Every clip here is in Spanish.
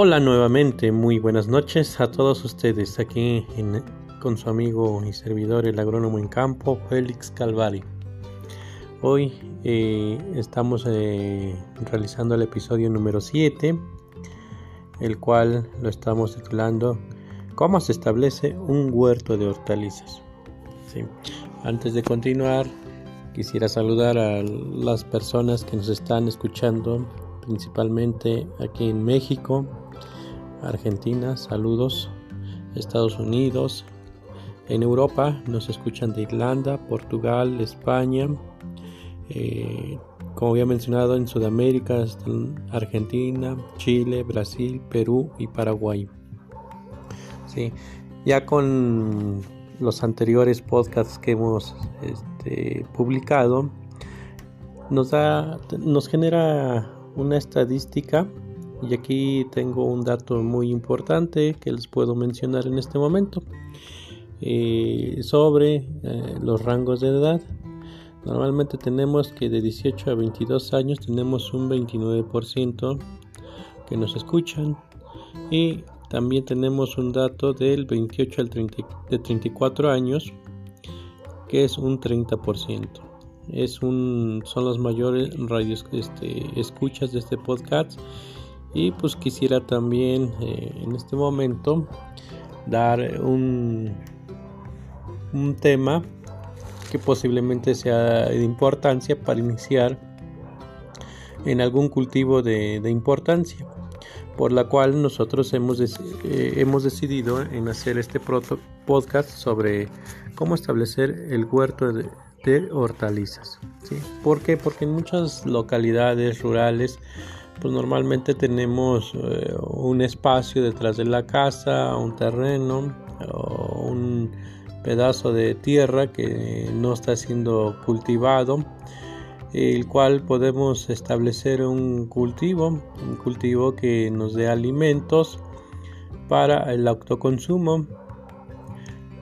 Hola nuevamente, muy buenas noches a todos ustedes aquí con su amigo y servidor el agrónomo en campo Félix Calvari. Hoy eh, estamos eh, realizando el episodio número 7, el cual lo estamos titulando ¿Cómo se establece un huerto de hortalizas? Antes de continuar, quisiera saludar a las personas que nos están escuchando principalmente aquí en México, Argentina, saludos, Estados Unidos, en Europa nos escuchan de Irlanda, Portugal, España, eh, como había mencionado en Sudamérica, Argentina, Chile, Brasil, Perú y Paraguay. Sí, ya con los anteriores podcasts que hemos este, publicado, nos, da, nos genera una estadística y aquí tengo un dato muy importante que les puedo mencionar en este momento eh, sobre eh, los rangos de edad. Normalmente tenemos que de 18 a 22 años tenemos un 29% que nos escuchan. Y también tenemos un dato del 28 al 30, de 34 años que es un 30% es un, son los mayores radios este, escuchas de este podcast y pues quisiera también eh, en este momento dar un, un tema que posiblemente sea de importancia para iniciar en algún cultivo de, importancia por la cual nosotros hemos, eh, hemos decidido en hacer este podcast sobre cómo establecer el huerto de, de hortalizas. ¿sí? ¿Por qué? Porque en muchas localidades rurales pues normalmente tenemos eh, un espacio detrás de la casa, un terreno o un pedazo de tierra que no está siendo cultivado el cual podemos establecer un cultivo, un cultivo que nos dé alimentos para el autoconsumo.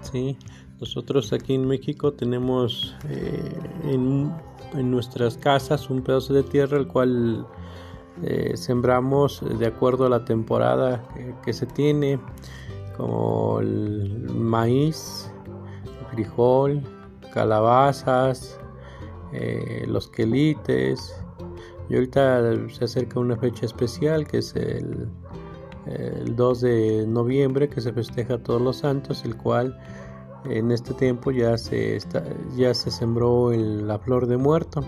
¿sí? Nosotros aquí en México tenemos eh, en, nuestras casas un pedazo de tierra el cual eh, sembramos de acuerdo a la temporada que, se tiene, como el maíz, frijol, calabazas, eh, los quelites. Y ahorita se acerca una fecha especial que es el, el 2 de noviembre que se festeja todos los santos, el cual en este tiempo ya se, ya se sembró la flor de muerto.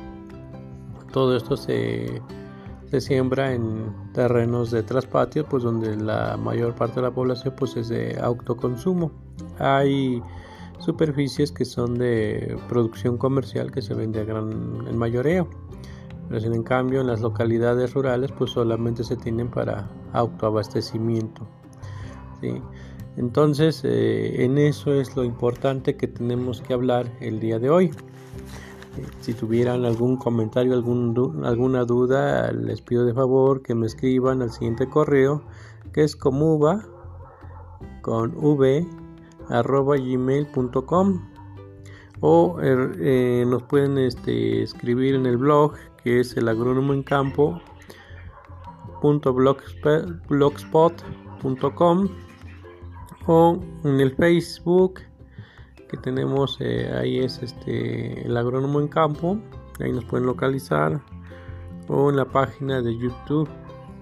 Todo esto se, se siembra en terrenos de traspatio, pues donde la mayor parte de la población pues es de autoconsumo. Hay superficies que son de producción comercial que se vende a gran en mayoreo. Pero en cambio en las localidades rurales pues solamente se tienen para autoabastecimiento. Entonces, eh, en eso es lo importante que tenemos que hablar el día de hoy. Si tuvieran algún comentario, alguna duda, les pido de favor que me escriban al siguiente correo, que es comuva con v arroba gmail.com o er, eh, nos pueden este, escribir en el blog que es el agrónomo en campo blogspot.com o en el Facebook que tenemos eh, ahí es este el agrónomo en campo. Ahí nos pueden localizar o en la página de YouTube.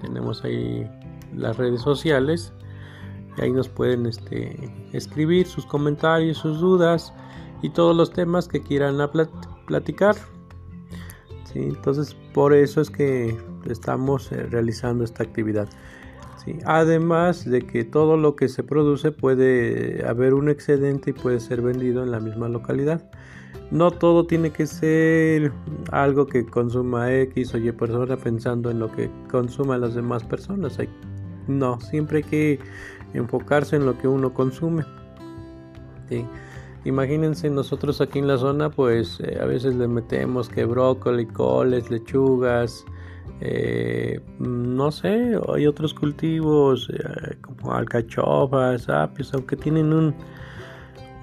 Tenemos ahí las redes sociales. Y ahí nos pueden este, escribir sus comentarios sus dudas y todos los temas que quieran platicar. ¿Sí? entonces por eso es que estamos eh, realizando esta actividad Además de que todo lo que se produce puede haber un excedente y puede ser vendido en la misma localidad. No todo tiene que ser algo que consuma X o Y persona pensando en lo que consuman las demás personas. No, siempre hay que enfocarse en lo que uno consume. Imagínense nosotros aquí en la zona, pues eh, a veces le metemos que brócoli, coles, lechugas, eh, no sé, hay otros cultivos eh, como alcachofas, apios, aunque tienen un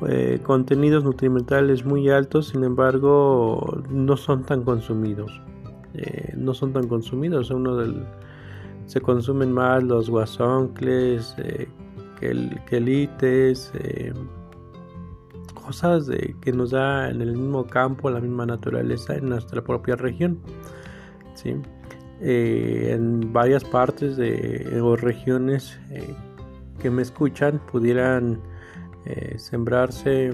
eh, contenidos nutrimentales muy altos, sin embargo, no son tan consumidos. no son tan consumidos. Uno del, se consumen más los guasoncles, quelites, cosas que nos da en el mismo campo, la misma naturaleza en nuestra propia región. ¿sí? Eh, en varias partes de, o regiones eh, que me escuchan pudieran eh, sembrarse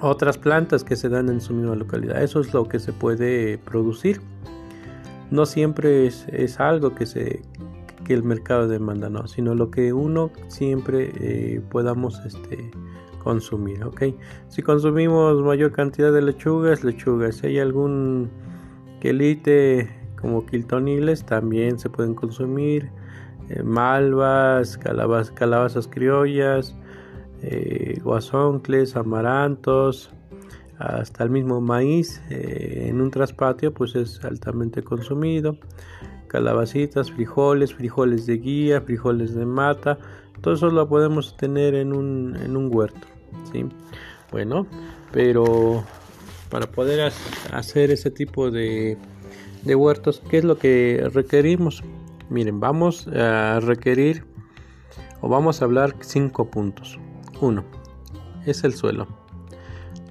otras plantas que se dan en su misma localidad. Eso es lo que se puede producir. No siempre es, es algo que se que el mercado demanda, no, sino lo que uno siempre podamos este, consumir, ¿ok? Si consumimos mayor cantidad de lechugas, lechugas. Si hay algún quelite como quiltoniles, también se pueden consumir. Eh, malvas, calabazas criollas, eh, guasoncles, amarantos, hasta el mismo maíz eh, en un traspatio pues es altamente consumido calabacitas, frijoles, frijoles de guía, frijoles de mata, todo eso lo podemos tener en un, en un huerto. ¿sí? Bueno, pero para poder hacer ese tipo de, de huertos, ¿qué es lo que requerimos? Miren, vamos a requerir o vamos a hablar cinco puntos. Uno, es el suelo.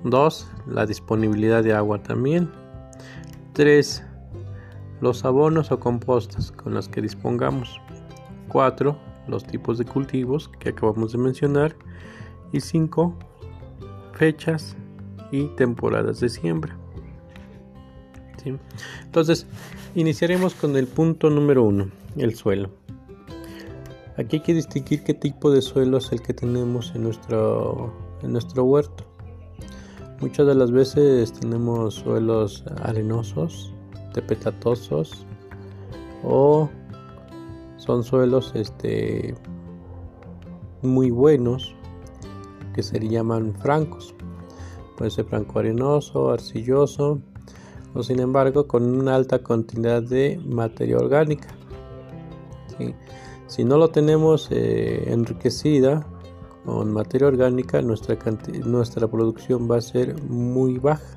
Dos, la disponibilidad de agua también. Tres, los abonos o compostas con los que dispongamos. Cuatro, los tipos de cultivos que acabamos de mencionar. Y cinco, fechas y temporadas de siembra. Entonces, iniciaremos con el punto número uno, el suelo. Aquí hay que distinguir qué tipo de suelo es el que tenemos en nuestro, en nuestro huerto. Muchas de las veces tenemos suelos arenosos, tepetatosos o son suelos este, muy buenos que se llaman francos. Puede ser franco arenoso, arcilloso, o sin embargo con una alta cantidad de materia orgánica. Si no lo tenemos eh, enriquecida con materia orgánica, nuestra, nuestra producción va a ser muy baja.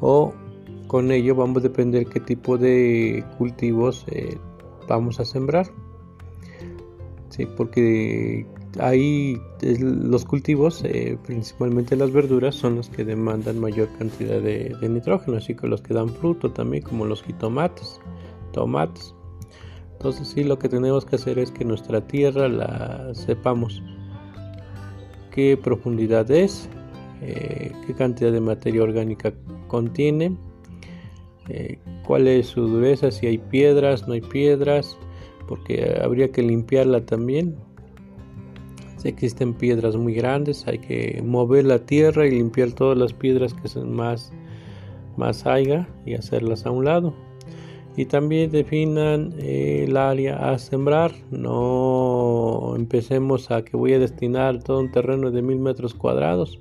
O con ello vamos a depender qué tipo de cultivos eh, vamos a sembrar. Sí, porque ahí los cultivos, eh, principalmente las verduras, son los que demandan mayor cantidad de, nitrógeno, así que los que dan fruto también, como los jitomates, tomates. Entonces sí, lo que tenemos que hacer es que nuestra tierra la sepamos qué profundidad es, eh, qué cantidad de materia orgánica contiene, eh, cuál es su dureza, si hay piedras, no hay piedras, porque habría que limpiarla también existen piedras muy grandes, hay que mover la tierra y limpiar todas las piedras que son más, más haya y hacerlas a un lado. Y también definan el área a sembrar, no empecemos a que voy a destinar todo un terreno de mil metros cuadrados.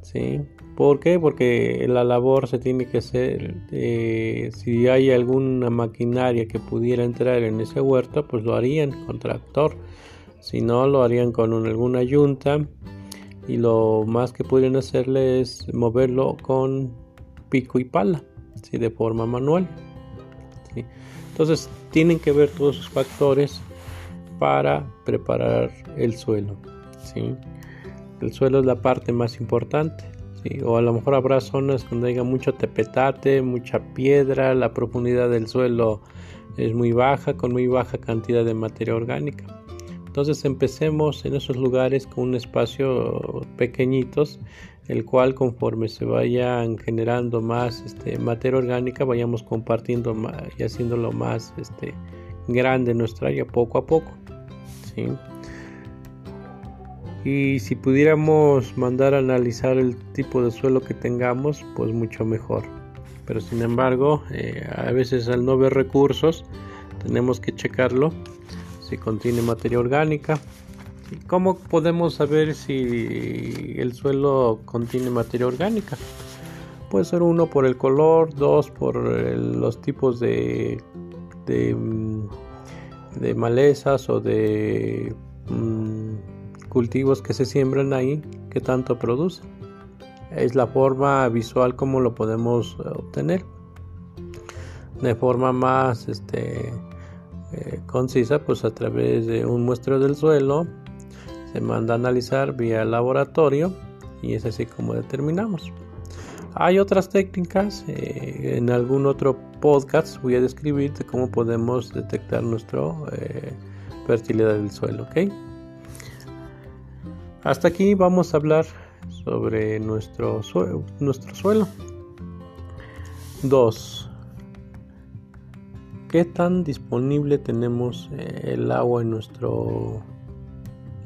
¿Sí? ¿Por qué? Porque la labor se tiene que hacer, eh, si hay alguna maquinaria que pudiera entrar en ese huerto, pues lo harían con tractor si no, lo harían con alguna yunta y lo más que podrían hacerle es moverlo con pico y pala, ¿sí? de forma manual. Entonces tienen que ver todos esos factores para preparar el suelo. ¿sí? El suelo es la parte más importante. O a lo mejor habrá zonas donde haya mucho tepetate, mucha piedra, la profundidad del suelo es muy baja, con muy baja cantidad de materia orgánica. Entonces empecemos en esos lugares con un espacio pequeñitos, el cual conforme se vayan generando más este, materia orgánica, vayamos compartiendo más y haciéndolo más este, grande nuestra área poco a poco. Y si pudiéramos mandar a analizar el tipo de suelo que tengamos, pues mucho mejor. Pero sin embargo, eh, a veces al no ver recursos, tenemos que checarlo contiene materia orgánica. ¿Cómo podemos saber si el suelo contiene materia orgánica? Puede ser uno por el color, dos por los tipos de, de, mm, malezas o de mm, cultivos que se siembran ahí que tanto producen. Es la forma visual como lo podemos obtener. de forma más este, eh, concisa, pues a través de un muestreo del suelo se manda a analizar vía laboratorio y es así como determinamos. Hay otras técnicas, eh, en algún otro podcast voy a describir de cómo podemos detectar nuestra eh, fertilidad del suelo, ¿ok? Hasta aquí vamos a hablar sobre nuestro, nuestro suelo. 2 qué tan disponible tenemos eh, el agua en nuestro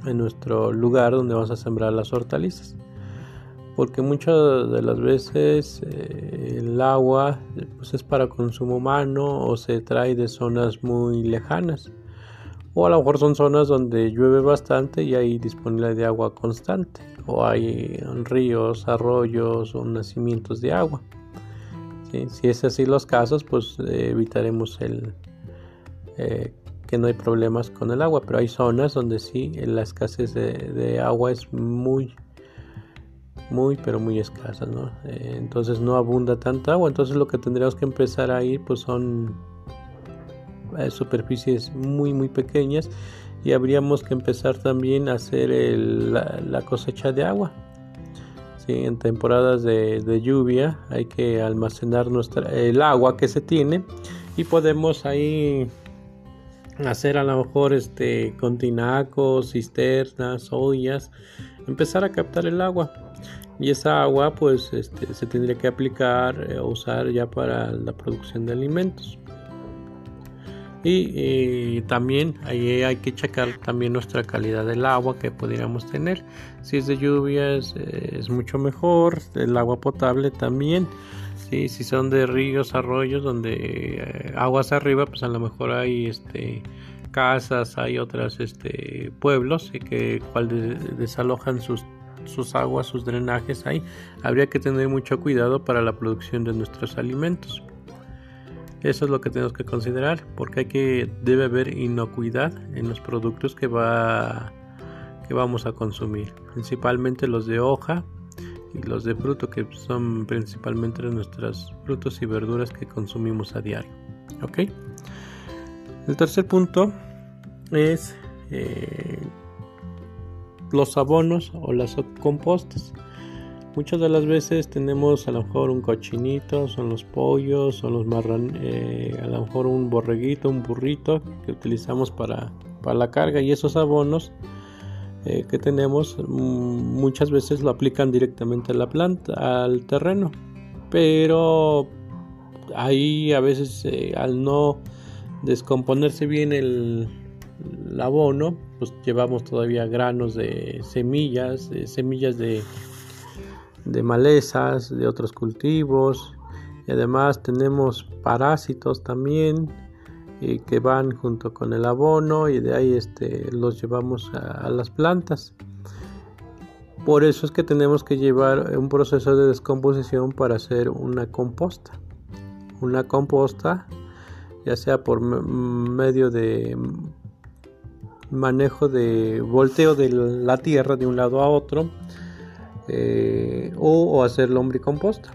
en nuestro lugar donde vamos a sembrar las hortalizas porque muchas de las veces eh, el agua pues, es para consumo humano o se trae de zonas muy lejanas o a lo mejor son zonas donde llueve bastante y hay disponibilidad de agua constante o hay ríos, arroyos o nacimientos de agua. Si es así los casos, pues eh, evitaremos el eh, que no hay problemas con el agua, pero hay zonas donde sí la escasez de, agua es muy, muy, pero muy escasa, ¿no? Eh, entonces no abunda tanta agua, entonces lo que tendríamos que empezar a ir pues son superficies muy, muy pequeñas y habríamos que empezar también a hacer la cosecha de agua en temporadas de, lluvia hay que almacenar nuestra, el agua que se tiene y podemos ahí hacer a lo mejor este con tinacos, cisternas, ollas, empezar a captar el agua y esa agua pues este, se tendría que aplicar o usar ya para la producción de alimentos. Y, también ahí hay que checar también nuestra calidad del agua que pudiéramos tener. Si es de lluvia es, mucho mejor, el agua potable también. si son de ríos, arroyos donde eh, aguas arriba, pues a lo mejor hay este casas, hay otras este pueblos y que cual desalojan sus sus aguas, sus drenajes ahí. Habría que tener mucho cuidado para la producción de nuestros alimentos. Eso es lo que tenemos que considerar porque hay que debe haber inocuidad en los productos que va que vamos a consumir, principalmente los de hoja y los de fruto que son principalmente nuestros frutos y verduras que consumimos a diario. ¿Ok? El tercer punto es eh, los abonos o las compostas. Muchas de las veces tenemos a lo mejor un cochinito, son los pollos, son los marran, eh, a lo mejor un borreguito, un burrito que utilizamos para, la carga y esos abonos eh, que tenemos mm, muchas veces lo aplican directamente a la planta, al terreno, pero ahí a veces eh, al no descomponerse bien el, el abono, pues llevamos todavía granos de semillas, de semillas de de malezas, de otros cultivos y además tenemos parásitos también y que van junto con el abono y de ahí este, los llevamos a, las plantas. Por eso es que tenemos que llevar un proceso de descomposición para hacer una composta. Una composta, ya sea por medio de manejo de volteo de la tierra de un lado a otro, eh, o, hacer lombricomposta.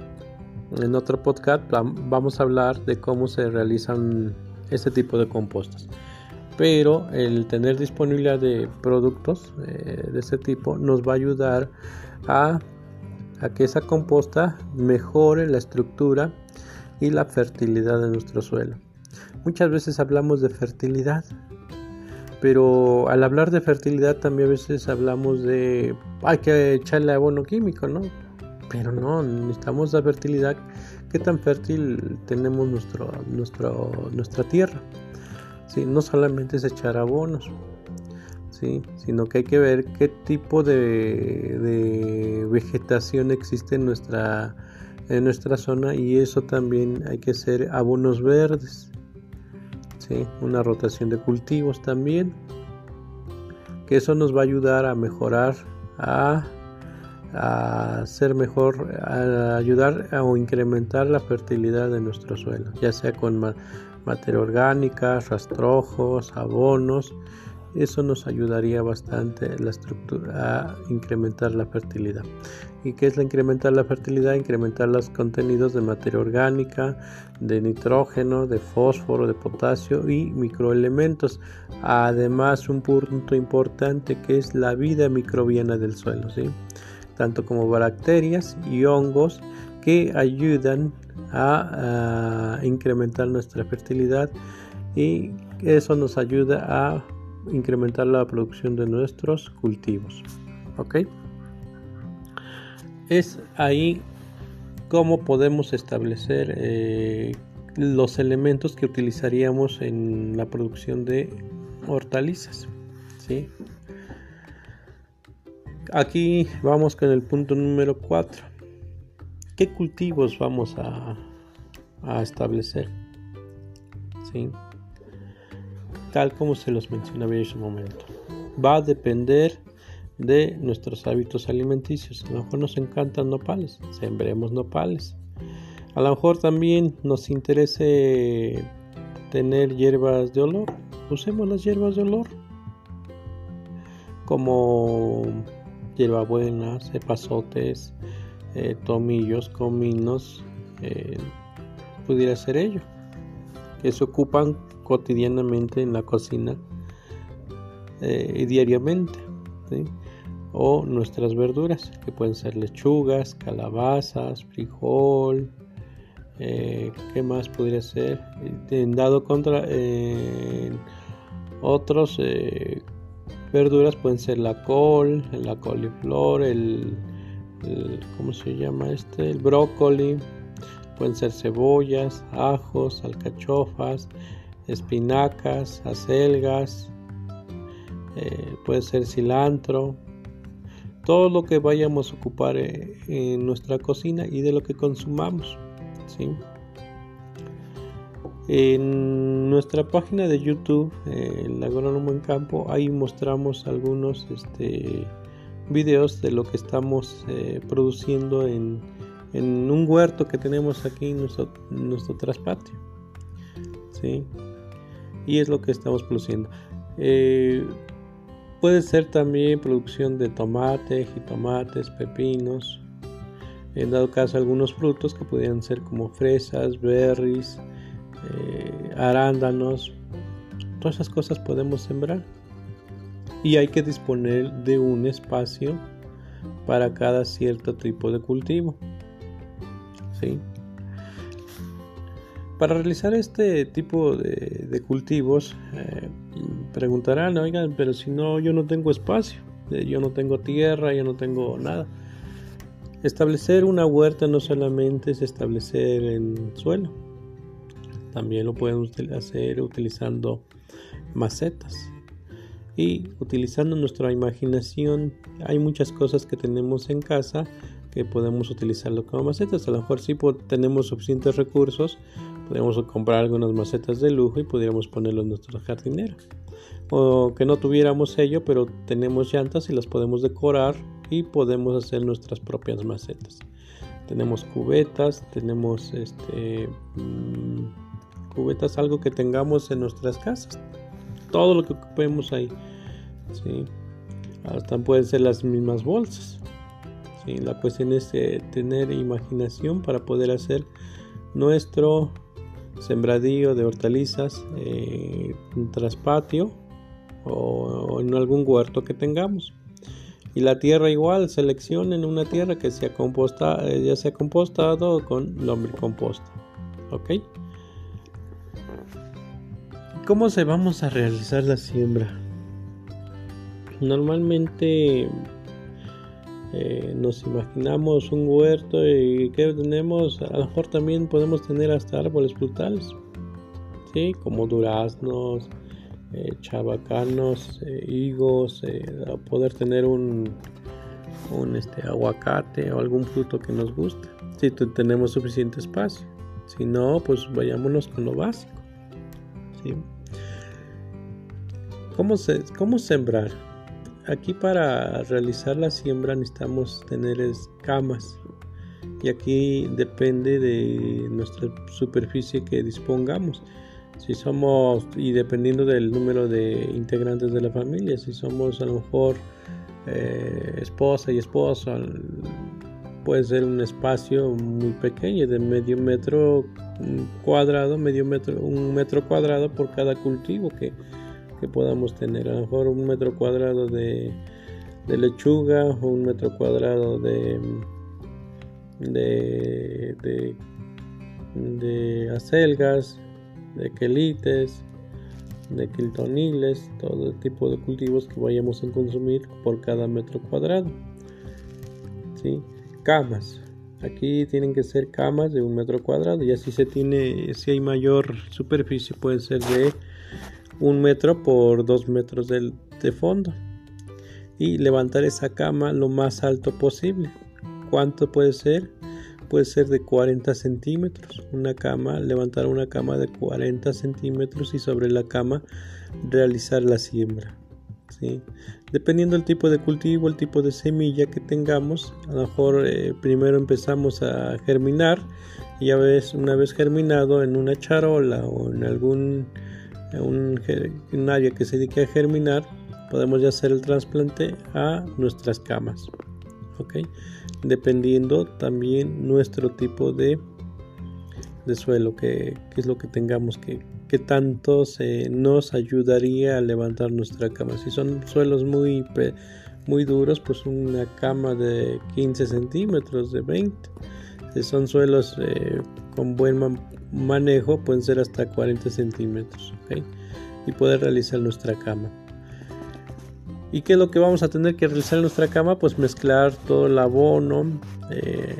En otro podcast vamos a hablar de cómo se realizan este tipo de compostas. Pero el tener disponibilidad de productos eh, de este tipo nos va a ayudar a que esa composta mejore la estructura y la fertilidad de nuestro suelo. Muchas veces hablamos de fertilidad, pero al hablar de fertilidad también a veces hablamos de hay que echarle abono químico, ¿no? Pero no, necesitamos la fertilidad. ¿Qué tan fértil tenemos nuestro, nuestro, nuestra tierra? ¿Sí? No solamente es echar abonos, ¿sí? sino que hay que ver qué tipo de, de vegetación existe en nuestra, en nuestra zona y eso también hay que hacer abonos verdes una rotación de cultivos también que eso nos va a ayudar a mejorar a, a ser mejor a ayudar a, o incrementar la fertilidad de nuestro suelo ya sea con materia orgánica rastrojos abonos eso nos ayudaría bastante la estructura a incrementar la fertilidad. ¿Y qué es la incrementar la fertilidad? Incrementar los contenidos de materia orgánica, de nitrógeno, de fósforo, de potasio y microelementos. Además, un punto importante que es la vida microbiana del suelo, ¿sí? tanto como bacterias y hongos que ayudan a, a incrementar nuestra fertilidad y eso nos ayuda a incrementar la producción de nuestros cultivos. ¿Ok? Es ahí cómo podemos establecer eh, los elementos que utilizaríamos en la producción de hortalizas. ¿sí? Aquí vamos con el punto número 4. ¿Qué cultivos vamos a, a establecer? ¿Sí? Tal como se los mencionaba en su momento. Va a depender de nuestros hábitos alimenticios. A lo mejor nos encantan nopales, sembremos nopales. A lo mejor también nos interese tener hierbas de olor, usemos las hierbas de olor como hierbabuenas, epazotes, eh, tomillos, cominos, eh, pudiera ser ello, que se ocupan cotidianamente en la cocina eh, diariamente. O nuestras verduras, que pueden ser lechugas, calabazas, frijol, eh, ¿qué más podría ser? En dado contra otros eh, verduras pueden ser la col, la coliflor, el, ¿cómo se llama este? El brócoli, pueden ser cebollas, ajos, alcachofas, espinacas, acelgas, eh, puede ser cilantro, todo lo que vayamos a ocupar eh, en nuestra cocina y de lo que consumamos. En nuestra página de YouTube, eh, el agrónomo en campo, ahí mostramos algunos este, videos de lo que estamos produciendo en, un huerto que tenemos aquí en nuestro, en nuestro traspatio. ¿sí? Y es lo que estamos produciendo. Eh, puede ser también producción de tomate, jitomates, pepinos, en dado caso algunos frutos que podrían ser como fresas, berries, eh, arándanos, todas esas cosas podemos sembrar. Y hay que disponer de un espacio para cada cierto tipo de cultivo. ¿Sí? Para realizar este tipo de, cultivos, eh, preguntarán, oigan, pero si no, yo no tengo espacio, eh, yo no tengo tierra, yo no tengo nada. Establecer una huerta no solamente es establecer en suelo, también lo podemos hacer utilizando macetas y utilizando nuestra imaginación. Hay muchas cosas que tenemos en casa que podemos utilizarlo como macetas. A lo mejor si tenemos suficientes recursos, podríamos comprar algunas macetas de lujo y pudiéramos ponerlo en nuestro jardinero. O que no tuviéramos ello, pero tenemos llantas y las podemos decorar y podemos hacer nuestras propias macetas. Tenemos cubetas, tenemos este mm, cubetas, algo que tengamos en nuestras casas. Todo lo que ocupemos ahí. ¿sí? Hasta pueden ser las mismas bolsas. La cuestión es eh, tener imaginación para poder hacer nuestro sembradío de hortalizas, eh, un traspatio o, en algún huerto que tengamos. Y la tierra igual, seleccionen una tierra que sea composta, eh, ya sea compostado con lombricomposta. ¿Ok? ¿Cómo se vamos a realizar la siembra? Normalmente eh, nos imaginamos un huerto y que tenemos, a lo mejor también podemos tener hasta árboles frutales, ¿sí? como duraznos, eh, chabacanos, eh, higos, poder tener un, un este, aguacate o algún fruto que nos guste, si tenemos suficiente espacio. Si no, pues vayámonos con lo básico. ¿sí? ¿Cómo, se, ¿Cómo sembrar? Aquí para realizar la siembra necesitamos tener escamas y aquí depende de nuestra superficie que dispongamos. Si somos, y dependiendo del número de integrantes de la familia, si somos a lo mejor eh, esposa y esposo, puede ser un espacio muy pequeño, de medio metro cuadrado, medio metro, un metro cuadrado por cada cultivo que, que podamos tener. A lo mejor un metro cuadrado de, lechuga o un metro cuadrado de, de, acelgas, de quelites, de quiltoniles, todo tipo de cultivos que vayamos a consumir por cada metro cuadrado. ¿Sí? Camas. Aquí tienen que ser camas de un metro cuadrado y así se tiene, si hay mayor superficie puede ser de un metro por dos metros de, de fondo y levantar esa cama lo más alto posible. ¿Cuánto puede ser? puede ser de 40 centímetros. Una cama, levantar una cama de 40 centímetros y sobre la cama realizar la siembra. ¿sí? Dependiendo del tipo de cultivo, el tipo de semilla que tengamos, a lo mejor eh, primero empezamos a germinar y ya ves, una vez germinado en una charola o en algún un, área que se dedique a germinar, podemos ya hacer el trasplante a nuestras camas. ¿ok? dependiendo también nuestro tipo de, de suelo, que, es lo que tengamos, que, que tanto se nos ayudaría a levantar nuestra cama. Si son suelos muy, muy duros, pues una cama de 15 centímetros, de 20. Si son suelos eh, con buen manejo, pueden ser hasta 40 centímetros, y poder realizar nuestra cama. ¿Y qué es lo que vamos a tener que realizar en nuestra cama? Pues mezclar todo el abono, eh,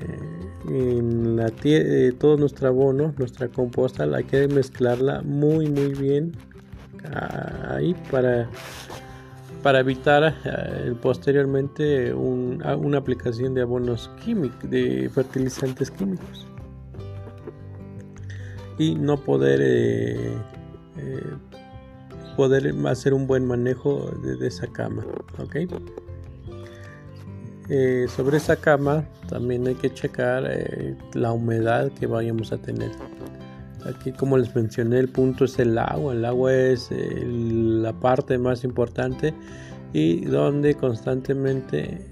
eh, todo nuestro abono, nuestra composta, hay que mezclarla muy muy bien ahí para, para evitar eh, posteriormente una aplicación de abonos químicos, de fertilizantes químicos. Y no poder poder hacer un buen manejo de, esa cama ok eh, sobre esa cama también hay que checar eh, la humedad que vayamos a tener. Aquí como les mencioné el punto es el agua el agua es eh, la parte más importante y donde constantemente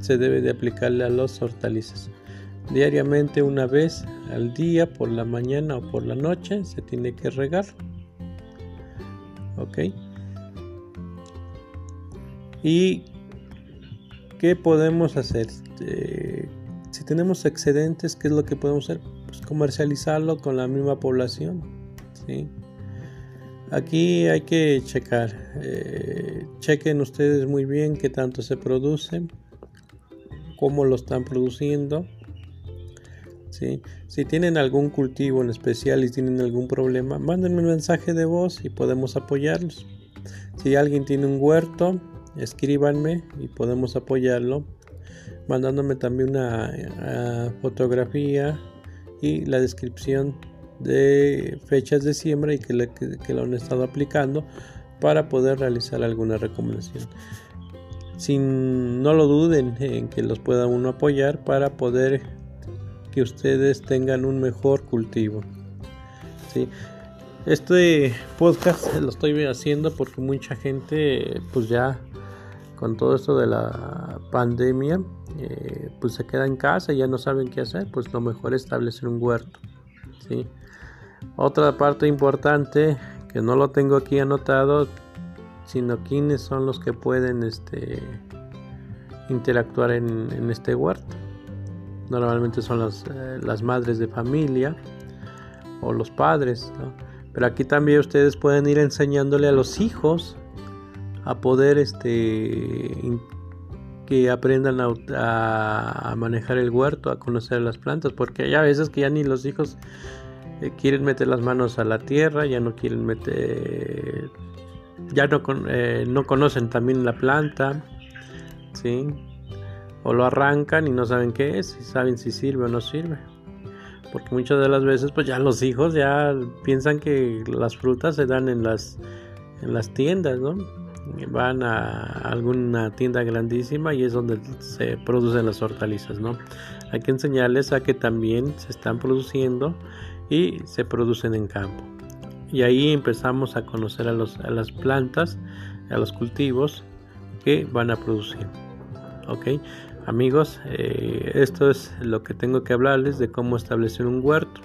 se debe de aplicarle a los hortalizas diariamente una vez al día por la mañana o por la noche se tiene que regar. Ok. Y qué podemos hacer eh, si tenemos excedentes qué es lo que podemos hacer pues comercializarlo con la misma población ¿sí? aquí hay que checar eh, chequen ustedes muy bien qué tanto se produce cómo lo están produciendo si tienen algún cultivo en especial y tienen algún problema, mándenme un mensaje de voz y podemos apoyarlos. Si alguien tiene un huerto, escríbanme y podemos apoyarlo, mandándome también una eh, fotografía y la descripción de fechas de siembra y que, que lo han estado aplicando para poder realizar alguna recomendación. Sin, no lo duden en que los pueda uno apoyar para poder que ustedes tengan un mejor cultivo. ¿sí? Este podcast lo estoy haciendo porque mucha gente pues ya con todo esto de la pandemia eh, pues se queda en casa y ya no saben qué hacer pues lo mejor es establecer un huerto ¿sí? otra parte importante que no lo tengo aquí anotado sino quiénes son los que pueden este interactuar en, en este huerto normalmente son las, eh, las madres de familia o los padres, pero aquí también ustedes pueden ir enseñándole a los hijos a poder este que aprendan a, manejar el huerto, a conocer las plantas, porque hay a veces que ya ni los hijos eh, quieren meter las manos a la tierra, ya no quieren meter, ya no, eh, no conocen también la planta, ¿sí? O lo arrancan y no saben qué es, y saben si sirve o no sirve. Porque muchas de las veces pues ya los hijos ya piensan que las frutas se dan en las, en las tiendas, ¿no? Van a alguna tienda grandísima y es donde se producen las hortalizas, ¿no? Hay que enseñarles a que también se están produciendo y se producen en campo. y ahí empezamos a conocer a, los, a las plantas, a los cultivos que van a producir. Ok, amigos, eh, esto es lo que tengo que hablarles de cómo establecer un huerto.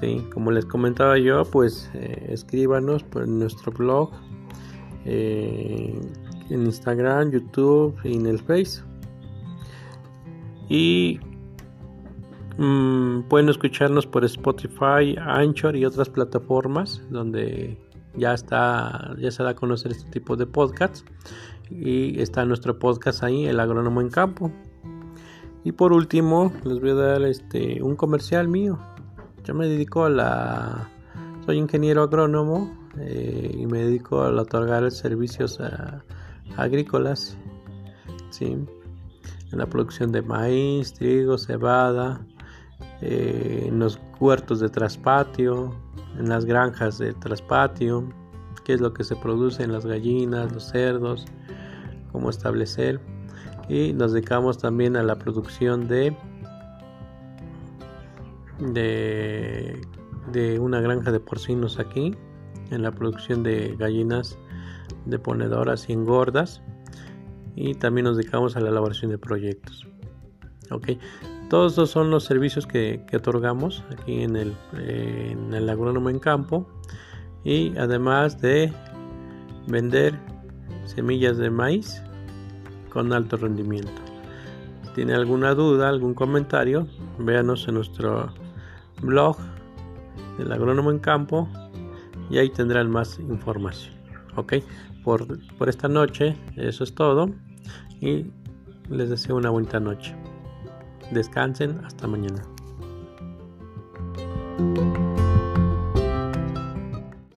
¿sí? Como les comentaba yo, pues eh, escríbanos por nuestro blog, eh, en Instagram, YouTube y en el Face. Y Mm, pueden escucharnos por Spotify, Anchor y otras plataformas donde ya está, ya se da a conocer este tipo de podcasts. Y está nuestro podcast ahí, El Agrónomo en Campo. Y por último, les voy a dar este un comercial mío. Yo me dedico a la. Soy ingeniero agrónomo eh, y me dedico a otorgar servicios agrícolas. ¿sí? En la producción de maíz, trigo, cebada, eh, en los huertos de traspatio, en las granjas de traspatio, qué es lo que se produce en las gallinas, los cerdos, cómo establecer. Y nos dedicamos también a la producción de, de, una granja de porcinos aquí, en la producción de gallinas de ponedoras y engordas. Y también nos dedicamos a la elaboración de proyectos. Okay. Todos estos son los servicios que, otorgamos aquí en el, en el agrónomo en campo y además de vender semillas de maíz con alto rendimiento. Si tiene alguna duda, algún comentario, véanos en nuestro blog del agrónomo en campo y ahí tendrán más información. Ok, por, por esta noche eso es todo y les deseo una buena noche. Descansen hasta mañana.